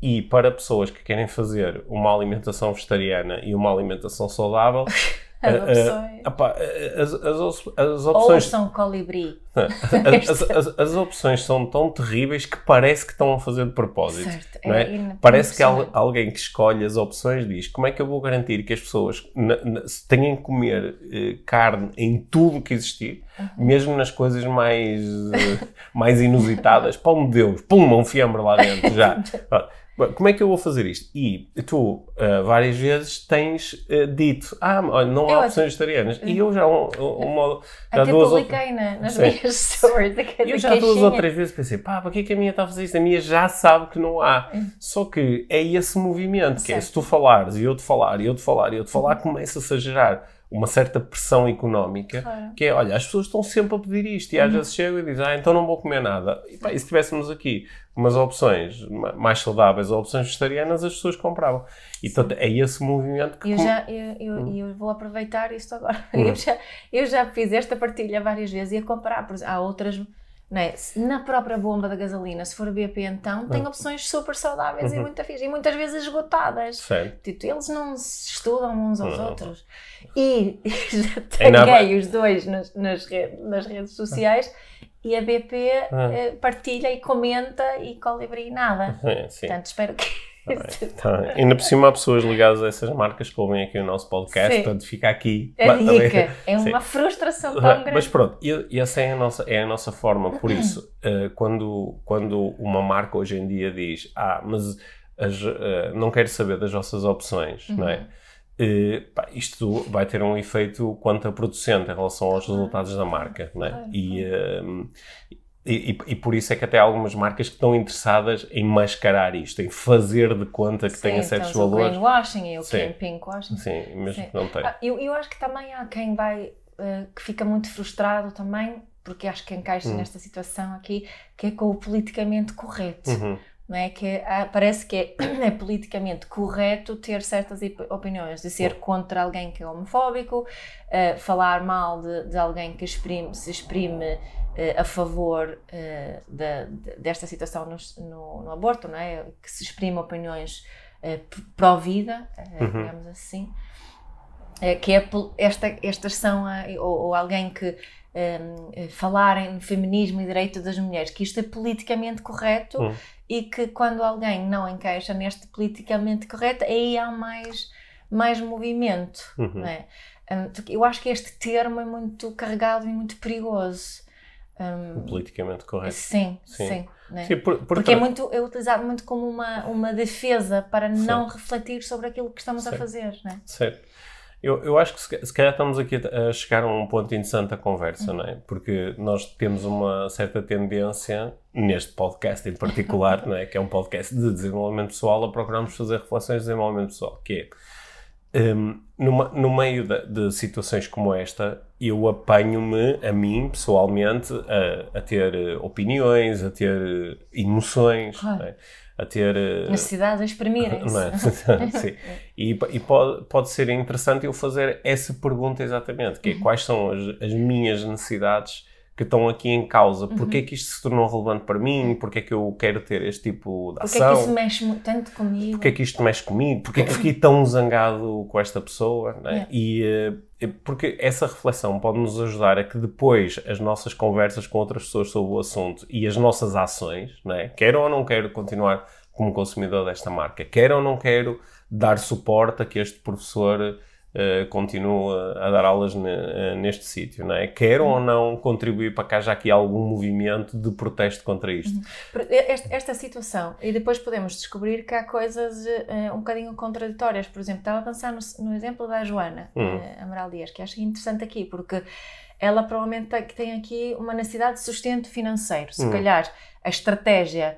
e para pessoas que querem fazer uma alimentação vegetariana e uma alimentação saudável, As eh, eh, opções. Opá, as, as, as Ou opções são colibri. as, as- opções são tão terríveis que parece que estão a fazer de propósito. Certo. não é? É Parece que al- alguém que escolhe as opções diz como é que eu vou garantir que as pessoas na- na- tenham que comer eh, carne em tudo que existir, Uhum. mesmo nas coisas mais, eh, mais inusitadas. Pão de Deus, pum, um fiambre lá dentro já. Como é que eu vou fazer isto? E tu, eh, várias vezes, tens eh, dito: Ah, não há Eu opções vegetarianas. E eu já, um, uma, já Até duas ou- publiquei na, nas Sim. minhas stories. eu já duas ou três vezes pensei, pá, para que é que a minha está a fazer isto? A minha já sabe que não há. Só que é esse movimento, que é se tu falares e eu te falar, e eu te falar, e eu te falar, começa-se a gerar uma certa pressão económica, Claro. que é, olha, as pessoas estão sempre a pedir isto, e às vezes chegam e dizem, ah, então não vou comer nada. E, pá, e se tivéssemos aqui umas opções ma- mais saudáveis ou opções vegetarianas, as pessoas compravam. E portanto, é esse movimento que... Eu com- já eu, eu, eu vou aproveitar isto agora. Hum. Eu, já, eu já fiz esta partilha várias vezes e a comparar. Por exemplo, há outras. É? Na própria bomba da gasolina, se for BP, então, tem Hum. opções super saudáveis Uhum. e, fixe, e muitas vezes esgotadas. Certo. Tipo, eles não se estudam uns aos Não. outros. E já taguei os dois nas, nas, redes, nas redes sociais e a BP Ah. eh, partilha e comenta e colibri nada. É, sim. Portanto, espero que. Tá bem. Ainda por cima há pessoas ligadas a essas marcas que ouvem aqui o nosso podcast, Sim. portanto fica aqui. A dica é Sim. uma frustração tão grande. Mas pronto, e, essa é a nossa, é a nossa forma. Por isso, eh, quando, quando uma marca hoje em dia diz ah, mas as, eh, não quero saber das vossas opções, não é? Eh, pá, isto vai ter um efeito contraproducente em relação aos resultados da marca, não é? E, eh, e, e- e por isso é que até há algumas marcas que estão interessadas em mascarar isto, em fazer de conta que Sim, certos temos o valores. greenwashing e o Sim. pinkwashing. Sim, mesmo Sim. que não tenha. Ah, eu, eu acho que também há quem vai, eh, que fica muito frustrado também, porque acho que encaixa Hum. nesta situação aqui, que é com o politicamente correto. Uhum. Não é? que é- ah, parece que é, é politicamente correto ter certas op- opiniões, de ser contra alguém que é homofóbico, eh, falar mal de, de alguém que exprime- se exprime a favor eh, da- de- desta situação no, no- no aborto, não é? que se exprime opiniões eh, p- pró-vida, eh, Uhum. digamos assim. Eh, que é esta, estas são, ou, ou alguém que eh, falar em feminismo e direito das mulheres, que isto é politicamente correto Hum. e que quando alguém não encaixa neste politicamente correto, aí há mais, mais movimento. Uhum. Não é? Hum, eu acho que este termo é muito carregado e muito perigoso. Hum, Politicamente correto. sim, Sim. sim. não é? Sim, por, por Porque é, muito, é utilizado muito como uma, uma defesa para não refletir sobre aquilo que estamos a Sim. fazer. Não é? Certo. Eu, eu acho que se, se calhar estamos aqui a, a chegar a um ponto interessante da conversa, não é? Porque nós temos uma certa tendência, neste podcast em particular, não é? Que é um podcast de desenvolvimento pessoal, a procurarmos fazer reflexões de desenvolvimento pessoal, que é, hum, numa- no meio de, de situações como esta, eu apanho-me, a mim, pessoalmente, a, a ter eh, opiniões, a ter eh, emoções, Claro. não é? a ter... eh, Necessidade de exprimirem-se. não é? E, e pode, pode ser interessante eu fazer essa pergunta exatamente, que é quais são as, as minhas necessidades que estão aqui em causa? Porquê é que isto se tornou relevante para mim? Porquê é que eu quero ter este tipo de Porque é que ação? isso mexe tanto comigo? Porquê é que isto mexe comigo? Porquê é que fiquei tão zangado com esta pessoa? não é? É. E eh, porque essa reflexão pode nos ajudar a que depois as nossas conversas com outras pessoas sobre o assunto e as nossas ações, não é? quero ou não quero continuar como consumidor desta marca, quero ou não quero dar suporte a que este professor eh, continue a dar aulas ne- eh, neste sítio, não é? Quero ou não contribuir para que haja aqui algum movimento de protesto contra isto? Por- Esta, esta situação, e depois podemos descobrir que há coisas eh, um bocadinho contraditórias. Por exemplo, estava a pensar no, no exemplo da Joana Hum. eh, Amaral Dias, que acho interessante aqui, porque ela provavelmente tem, aqui uma necessidade de sustento financeiro. Se Hum. calhar a estratégia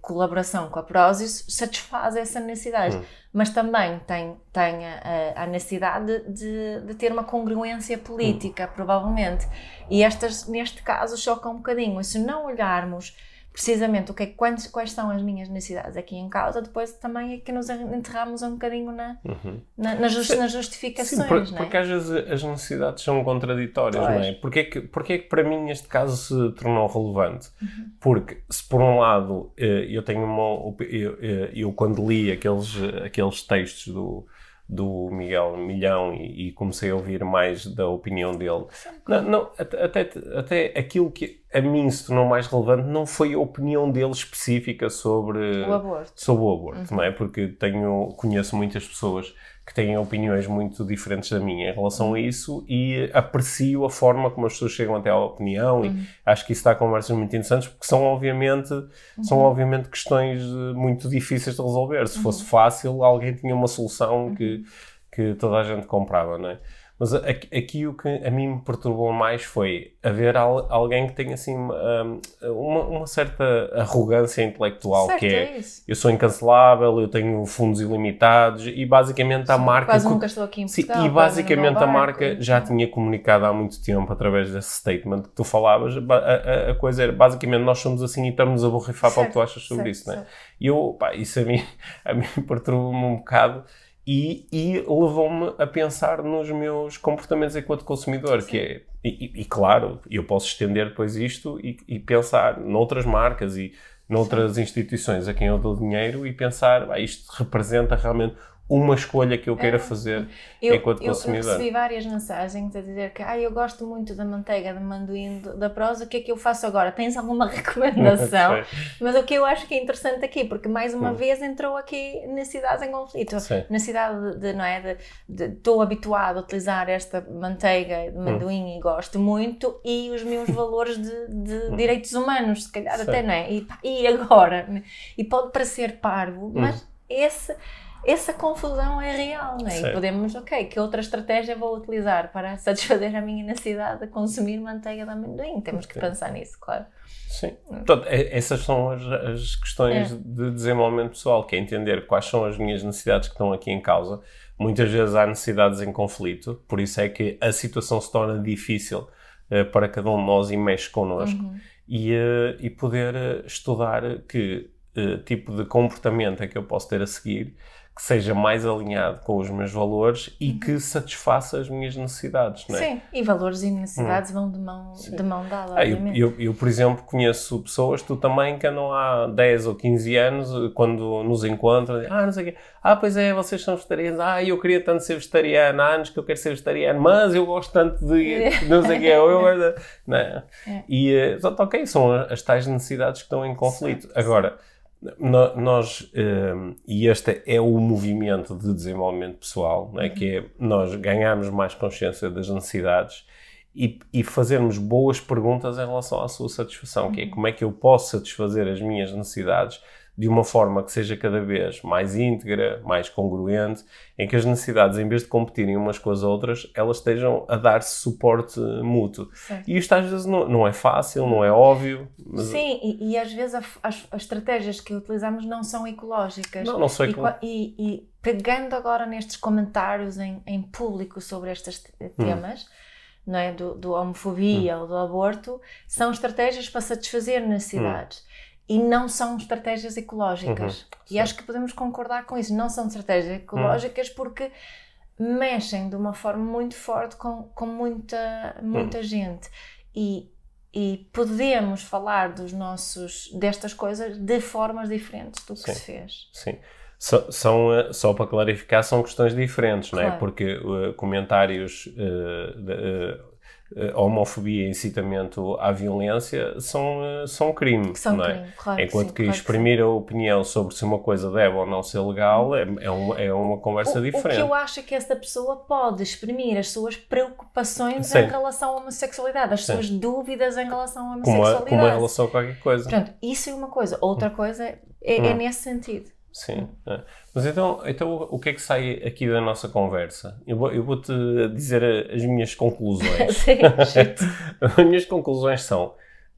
colaboração com a Prozis satisfaz essa necessidade, hum. Mas também tem, tem a, a necessidade de, de, ter uma congruência política, provavelmente. E estas, neste caso, chocam um bocadinho. E se não olharmos precisamente o que é, quais, quais são as minhas necessidades aqui em causa, depois também é que nos enterramos um bocadinho na, uhum. na, nas, just, nas justificações. Sim, por, é? porque às vezes as necessidades são contraditórias, pois. não é? Porque é, que, porque é que para mim este caso se tornou relevante? Uhum. Porque se por um lado eh, eu tenho uma. Eu, eu, eu quando li aqueles, aqueles textos do do Miguel Milhão e, e, comecei a ouvir mais da opinião dele. Não, não, até, até aquilo que a mim se tornou mais relevante não foi a opinião dele específica sobre o aborto, sobre o aborto uhum. não é? Porque tenho, conheço muitas pessoas que têm opiniões muito diferentes da minha em relação a isso e aprecio a forma como as pessoas chegam até à opinião uhum. e acho que isso dá conversas muito interessantes porque são obviamente uhum. são obviamente questões eh, muito difíceis de resolver. Se fosse uhum. fácil, alguém tinha uma solução que, uhum. que toda a gente comprava, não é? Mas aqui, o que a mim me perturbou mais foi haver al, alguém que tem assim uma, uma, certa arrogância intelectual, certo, que é, é eu sou incancelável, eu tenho fundos ilimitados e basicamente Sim, a marca... Quase nunca estou aqui em Portugal, Sim, E basicamente a marca já tinha comunicado há muito tempo através desse statement que tu falavas, a, a, a coisa era basicamente nós somos assim e estamos a borrifar para o que tu achas sobre certo, isso, não é? E eu, pá, isso a mim, a mim perturba-me um bocado e, e levou-me a pensar nos meus comportamentos enquanto consumidor, Sim. que é, e, e, claro, eu posso estender depois isto e, e pensar noutras marcas e noutras Sim. instituições a quem eu dou dinheiro e pensar, ah, isto representa realmente uma escolha que eu queira é. fazer eu, enquanto consumidor. Eu recebi várias mensagens a dizer que ah, eu gosto muito da manteiga de amendoim da prosa, o que é que eu faço agora? Tens alguma recomendação? Mas o que eu acho que é interessante aqui, porque mais uma hum. vez entrou aqui necessidades em conflito. Sim. Necessidade de, não é, de, estou habituado a utilizar esta manteiga de amendoim hum. e gosto muito, e os meus valores de, de hum. direitos humanos, se calhar Sim. até não é? E, e agora? E pode parecer parvo, mas hum. esse essa confusão é real, não é? E podemos, ok, que outra estratégia vou utilizar para satisfazer a minha necessidade de consumir manteiga de amendoim? Temos que Sim. pensar nisso, claro. Sim. Então, essas são as, as questões é. de desenvolvimento pessoal, que é entender quais são as minhas necessidades que estão aqui em causa. Muitas vezes há necessidades em conflito, por isso é que a situação se torna difícil uh, para cada um de nós e mexe connosco. Uhum. E, uh, e poder uh, estudar que tipo de comportamento é que eu posso ter a seguir que seja mais alinhado com os meus valores e uhum. que satisfaça as minhas necessidades, não é? Sim, e valores e necessidades uhum. vão de mão, de mão dada, ah, eu, eu, eu, por exemplo, conheço pessoas, tu também, que andam há 10 ou 15 anos, quando nos encontram, ah, não sei o quê, ah, pois é, vocês são vegetarianos, ah, eu queria tanto ser vegetariano, há anos que eu quero ser vegetariano, mas eu gosto tanto de não sei o quê, eu, eu, não é? é. E, uh, ok, são as tais necessidades que estão em conflito. Sim, Agora nós, um, e este é o movimento de desenvolvimento pessoal, é? que é nós ganharmos mais consciência das necessidades e, e, fazermos boas perguntas em relação à sua satisfação, uhum. que é como é que eu posso satisfazer as minhas necessidades de uma forma que seja cada vez mais íntegra, mais congruente, em que as necessidades, em vez de competirem umas com as outras, elas estejam a dar-se suporte mútuo. Certo. E isto às vezes não, não, é fácil, não é óbvio. Mas... Sim, e, e às vezes a, as, as, estratégias que utilizamos não são ecológicas. Não, não são ecológicas. E, e, pegando agora nestes comentários em, em público sobre estes hum. temas, hum. Não é? do, do homofobia hum. ou do aborto, são estratégias para satisfazer necessidades. Hum e não são estratégias ecológicas. Uhum, e acho que podemos concordar com isso. Não são estratégias ecológicas uhum. porque mexem de uma forma muito forte com, com muita, muita uhum. gente. E, e podemos falar dos nossos, destas coisas de formas diferentes do que sim, se fez. Sim. So, são, eh, só para clarificar, são questões diferentes, claro. não é? Porque uh, comentários uh, de, uh, a homofobia e incitamento à violência são, eh, são crime. São não é? crime, claro Enquanto sim, que exprimir que a opinião sobre se uma coisa deve ou não ser legal é, é, uma, é uma conversa o, diferente. O que eu acho é que essa pessoa pode exprimir as suas preocupações sim. em relação à homossexualidade, as sim. suas dúvidas em relação à homossexualidade. Como, a, como em relação a qualquer coisa. Portanto, isso é uma coisa. Outra coisa é, é, hum. é nesse sentido. Sim. É. Mas então, então, o que é que sai aqui da nossa conversa? Eu, vou, eu vou-te dizer as minhas conclusões. Sim, as minhas conclusões são: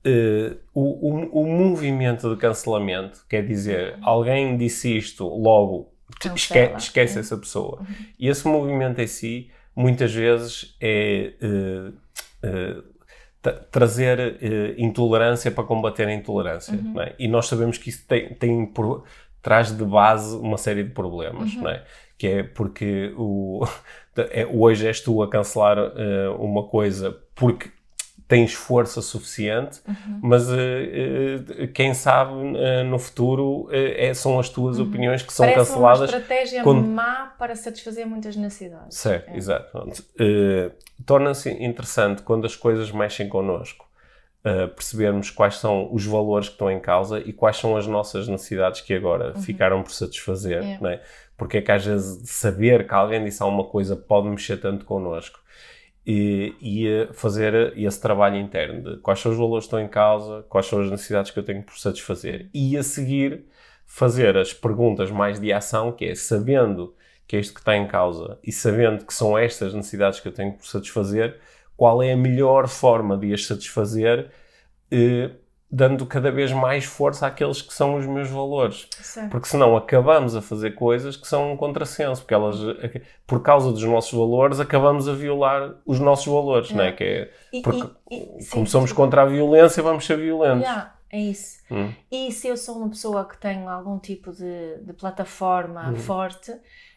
uh, o, o, o, movimento de cancelamento, quer dizer, alguém disse isto, logo esque, esquece essa pessoa. Uhum. E esse movimento em si, muitas vezes, é uh, uh, trazer intolerância para combater a intolerância. Uhum. É? E nós sabemos que isso tem, tem traz de base uma série de problemas, uhum. não é? Que é porque o, é, hoje és tu a cancelar uh, uma coisa porque tens força suficiente, uhum. mas uh, uh, quem sabe uh, no futuro é, são as tuas uhum. opiniões que são Parece canceladas. uma estratégia quando... má para satisfazer muitas necessidades. Certo, é. exato. Torna-se interessante quando as coisas mexem connosco. Percebermos quais são os valores que estão em causa e quais são as nossas necessidades que agora uhum. ficaram por satisfazer, é. é? Porque é que às vezes saber que alguém disse alguma coisa pode mexer tanto connosco e, e fazer esse trabalho interno de quais são os valores que estão em causa, quais são as necessidades que eu tenho por satisfazer e a seguir fazer as perguntas mais de ação, que é sabendo que é isto que está em causa e sabendo que são estas necessidades que eu tenho por satisfazer, qual é a melhor forma de as satisfazer eh, dando cada vez mais força àqueles que são os meus valores. Certo. Porque senão acabamos a fazer coisas que são um contrassenso, porque elas, por causa dos nossos valores, acabamos a violar os nossos valores, é. não é? Que é porque, e, e, como sim, somos sim. contra a violência, vamos ser violentos. Yeah, é isso. Hum. E se eu sou uma pessoa que tem algum tipo de, de plataforma hum. forte,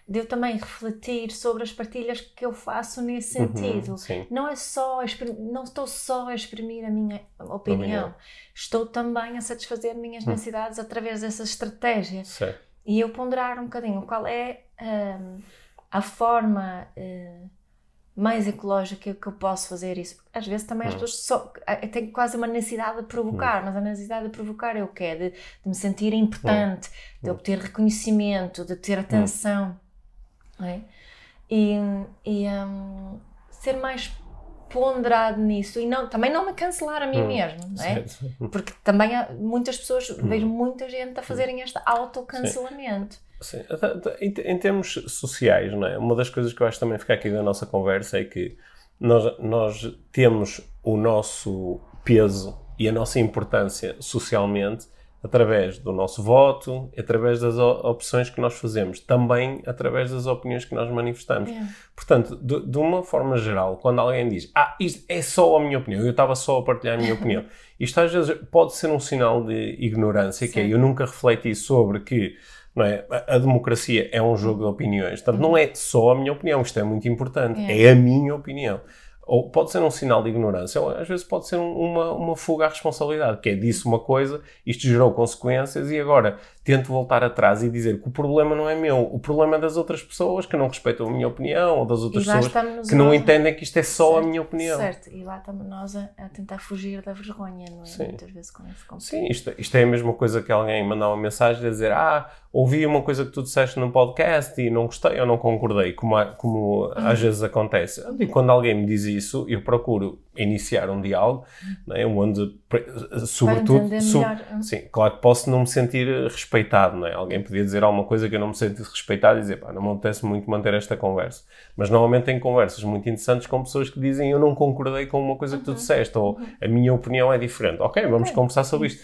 de eu também refletir sobre as partilhas que eu faço nesse uhum, sentido. Uhum, não é só não estou só a exprimir a minha opinião, estou também a satisfazer minhas hum. necessidades através dessa estratégia. Certo. E eu ponderar um bocadinho qual é um, a forma uh, mais ecológica que eu posso fazer isso. Porque às vezes também as hum. pessoas só eh, têm quase uma necessidade de provocar, hum. mas a necessidade de provocar é o quê? De, de me sentir importante, de obter reconhecimento, de ter atenção. É? E, e um, ser mais ponderado nisso e não, também não me cancelar a mim hum, mesmo, não é? Porque também há muitas pessoas, hum. vejo muita gente a fazerem este autocancelamento. Sim. Sim. Em, em, termos sociais, não é? Uma das coisas que eu acho também ficar aqui da nossa conversa é que nós, nós temos o nosso peso e a nossa importância socialmente através do nosso voto, através das opções que nós fazemos, também através das opiniões que nós manifestamos. É. Portanto, de, de, uma forma geral, quando alguém diz, ah, isto é só a minha opinião, eu estava só a partilhar a minha opinião, isto às vezes pode ser um sinal de ignorância, Sim. que é, eu nunca refleti sobre que não é? A, a, democracia é um jogo de opiniões. Portanto, não é só a minha opinião, isto é muito importante, é, é a minha opinião ou pode ser um sinal de ignorância, ou às vezes pode ser um, uma, uma fuga à responsabilidade, que é disse uma coisa, isto gerou consequências e agora tento voltar atrás e dizer que o problema não é meu, o problema é das outras pessoas que não respeitam a minha opinião, ou das outras pessoas que não entendem que isto é só certo, a minha opinião. Certo, e lá estamos nós a, a tentar fugir da vergonha, não é? Sim. Muitas vezes com esse. Sim, isto, isto é a mesma coisa que alguém mandar uma mensagem a dizer ah, ouvi uma coisa que tu disseste num podcast e não gostei ou não concordei, como, como uhum. às vezes acontece. E quando alguém me diz isso, eu procuro iniciar um diálogo, né, onde, sobretudo, sub, sim, claro que posso não me sentir respeitado, não é? Alguém podia dizer alguma coisa que eu não me sinto respeitado e dizer, pá, não me apetece muito manter esta conversa. Mas normalmente tem conversas muito interessantes com pessoas que dizem, eu não concordei com uma coisa que tu uhum. disseste, ou uhum. a minha opinião é diferente. Ok, vamos okay. conversar sobre isto.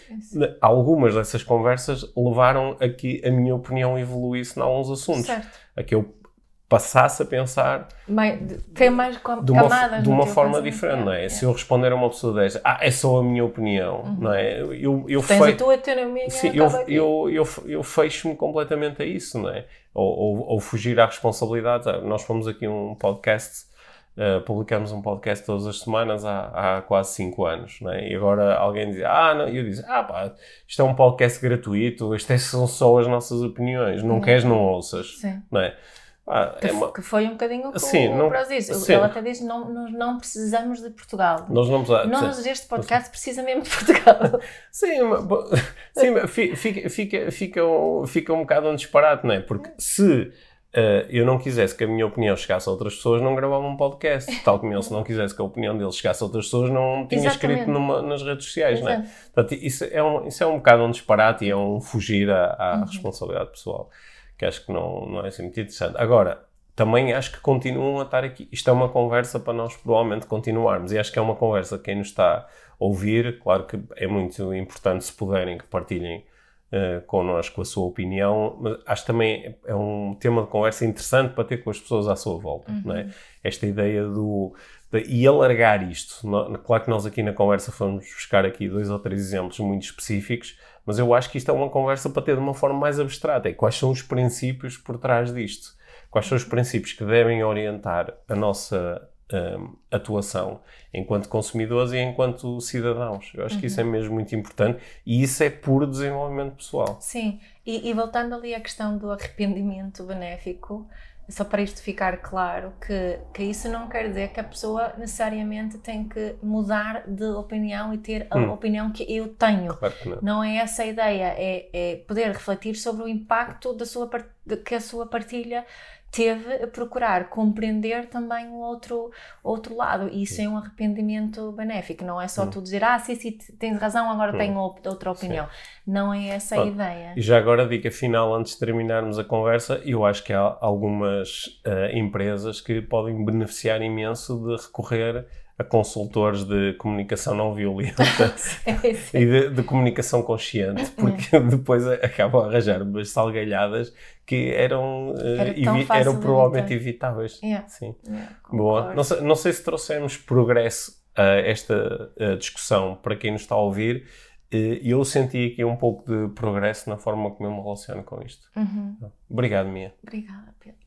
Algumas dessas conversas levaram a que a minha opinião evoluísse em alguns assuntos. Certo. A que eu passasse a pensar mais, tem mais de uma, camadas de uma forma diferente, não é? é? Se eu responder a uma pessoa dessa, ah, é só a minha opinião, uhum. não é? Eu, eu Tens fe... a tua autonomia. Sim, eu, eu, eu, eu, fecho-me completamente a isso, não é? Ou, ou, ou, fugir à responsabilidade. Ah, nós fomos aqui um podcast, uh, publicamos um podcast todas as semanas há, há quase 5 anos, não é? E agora alguém diz, ah, não, e eu disse, ah, pá, isto é um podcast gratuito, isto é, são só as nossas opiniões, não uhum. queres, não ouças, Sim. não é? Ah, que, é uma... que, foi um bocadinho o que sim, o não, Bros disse. Sim. Ele até disse: não, nós não precisamos de Portugal. Nós não precisamos. Nós, este podcast, precisa mesmo de Portugal. sim, sim fica, fica, fica, um, fica um bocado um disparate, não é? Porque se uh, eu não quisesse que a minha opinião chegasse a outras pessoas, não gravava um podcast. Tal como ele, se não quisesse que a opinião dele chegasse a outras pessoas, não tinha Exatamente. escrito numa, nas redes sociais, Exato. não é? Portanto, isso é, um, isso é um bocado um disparate e é um fugir à, à uhum. responsabilidade pessoal que acho que não, não é assim muito interessante. Agora, também acho que continuam a estar aqui. Isto é uma conversa para nós provavelmente continuarmos. E acho que é uma conversa quem nos está a ouvir. Claro que é muito importante, se puderem, que partilhem uh, connosco a sua opinião. Mas acho que também é um tema de conversa interessante para ter com as pessoas à sua volta. Uhum. Não é? Esta ideia do. De, e alargar isto. claro que nós aqui na conversa fomos buscar aqui dois ou três exemplos muito específicos, mas eu acho que isto é uma conversa para ter de uma forma mais abstrata. É quais são os princípios por trás disto? Quais são os princípios que devem orientar a nossa um, atuação enquanto consumidores e enquanto cidadãos? Eu acho uhum. que isso é uhum. mesmo muito importante e isso é puro desenvolvimento pessoal. Sim, e, e voltando ali à questão do arrependimento benéfico, só para isto ficar claro, que, que isso não quer dizer que a pessoa necessariamente tem que mudar de opinião e ter a hum. opinião que eu tenho. Claro que não. não é essa a ideia, é, é poder refletir sobre o impacto da sua, que a sua partilha teve a procurar compreender também o outro, outro lado. E isso é um arrependimento benéfico. Não é só hum. tu dizer, ah, sim, sim, tens razão, agora hum. tenho outra opinião. Sim. Não é essa a ideia. E já agora, dica final, antes de terminarmos a conversa, eu acho que há algumas uh, empresas que podem beneficiar imenso de recorrer a consultores de comunicação não violenta e de, de, comunicação consciente, porque depois acabam a arranjar umas salgalhadas que eram, uh, eram provavelmente evitáveis. Yeah. Sim. Yeah, Boa. Não sei, não sei, se trouxemos progresso a esta a discussão para quem nos está a ouvir. E eu senti aqui um pouco de progresso na forma como eu me relaciono com isto. Uhum. Obrigado, Mia. Obrigada, Pedro.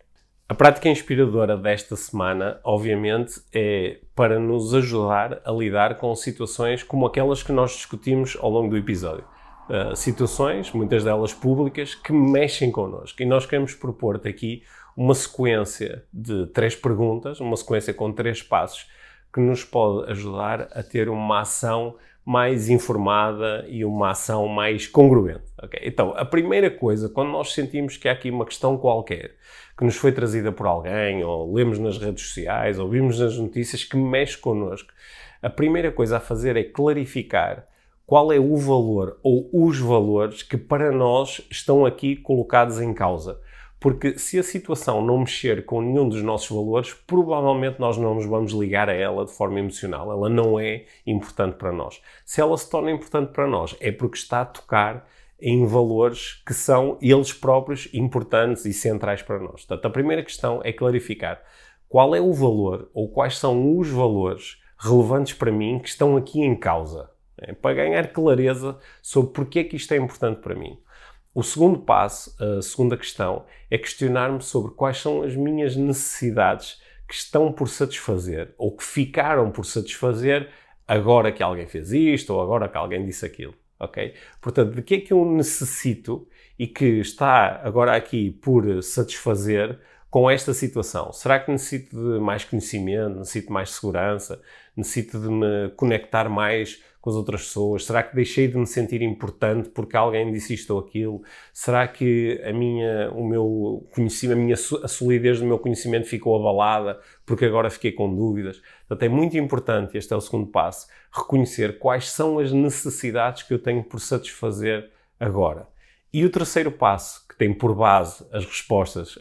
A prática inspiradora desta semana, obviamente, é para nos ajudar a lidar com situações como aquelas que nós discutimos ao longo do episódio. Uh, situações, muitas delas públicas, que mexem connosco. E nós queremos propor-te aqui uma sequência de três perguntas, uma sequência com três passos, que nos pode ajudar a ter uma ação mais informada e uma ação mais congruente. Okay? Então, a primeira coisa, quando nós sentimos que há aqui uma questão qualquer que nos foi trazida por alguém, ou lemos nas redes sociais, ou vimos nas notícias que mexe connosco, a primeira coisa a fazer é clarificar qual é o valor ou os valores que para nós estão aqui colocados em causa. Porque se a situação não mexer com nenhum dos nossos valores, provavelmente nós não nos vamos ligar a ela de forma emocional. Ela não é importante para nós. Se ela se torna importante para nós, é porque está a tocar em valores que são eles próprios importantes e centrais para nós. Portanto, a primeira questão é clarificar qual é o valor ou quais são os valores relevantes para mim que estão aqui em causa. É, para ganhar clareza sobre porque é que isto é importante para mim. O segundo passo, a segunda questão, é questionar-me sobre quais são as minhas necessidades que estão por satisfazer ou que ficaram por satisfazer agora que alguém fez isto ou agora que alguém disse aquilo. Ok? Portanto, de que é que eu necessito e que está agora aqui por satisfazer com esta situação? Será que necessito de mais conhecimento, necessito mais segurança, necessito de me conectar mais com as outras pessoas? Será que deixei de me sentir importante porque alguém disse isto ou aquilo? Será que a minha, o meu conhecimento, a, minha, a solidez do meu conhecimento ficou abalada porque agora fiquei com dúvidas? Portanto, é muito importante, este é o segundo passo, reconhecer quais são as necessidades que eu tenho por satisfazer agora. E o terceiro passo, que tem por base as respostas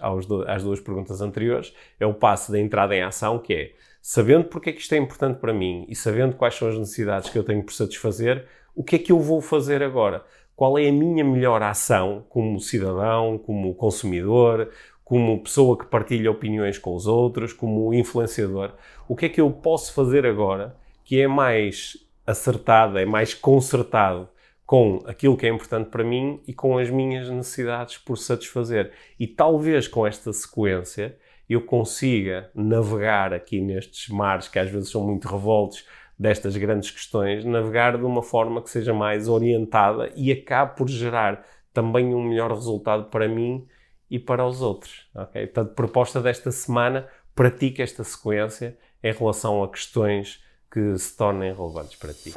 às duas perguntas anteriores, é o passo da entrada em ação, que é sabendo porque é que isto é importante para mim e sabendo quais são as necessidades que eu tenho por satisfazer, o que é que eu vou fazer agora? Qual é a minha melhor ação como cidadão, como consumidor, como pessoa que partilha opiniões com os outros, como influenciador? O que é que eu posso fazer agora que é mais acertado, é mais consertado com aquilo que é importante para mim e com as minhas necessidades por satisfazer? E talvez com esta sequência eu consiga navegar aqui nestes mares que às vezes são muito revoltos destas grandes questões, navegar de uma forma que seja mais orientada e acabe por gerar também um melhor resultado para mim e para os outros. Okay? Portanto, proposta desta semana, pratique esta sequência em relação a questões que se tornem relevantes para ti.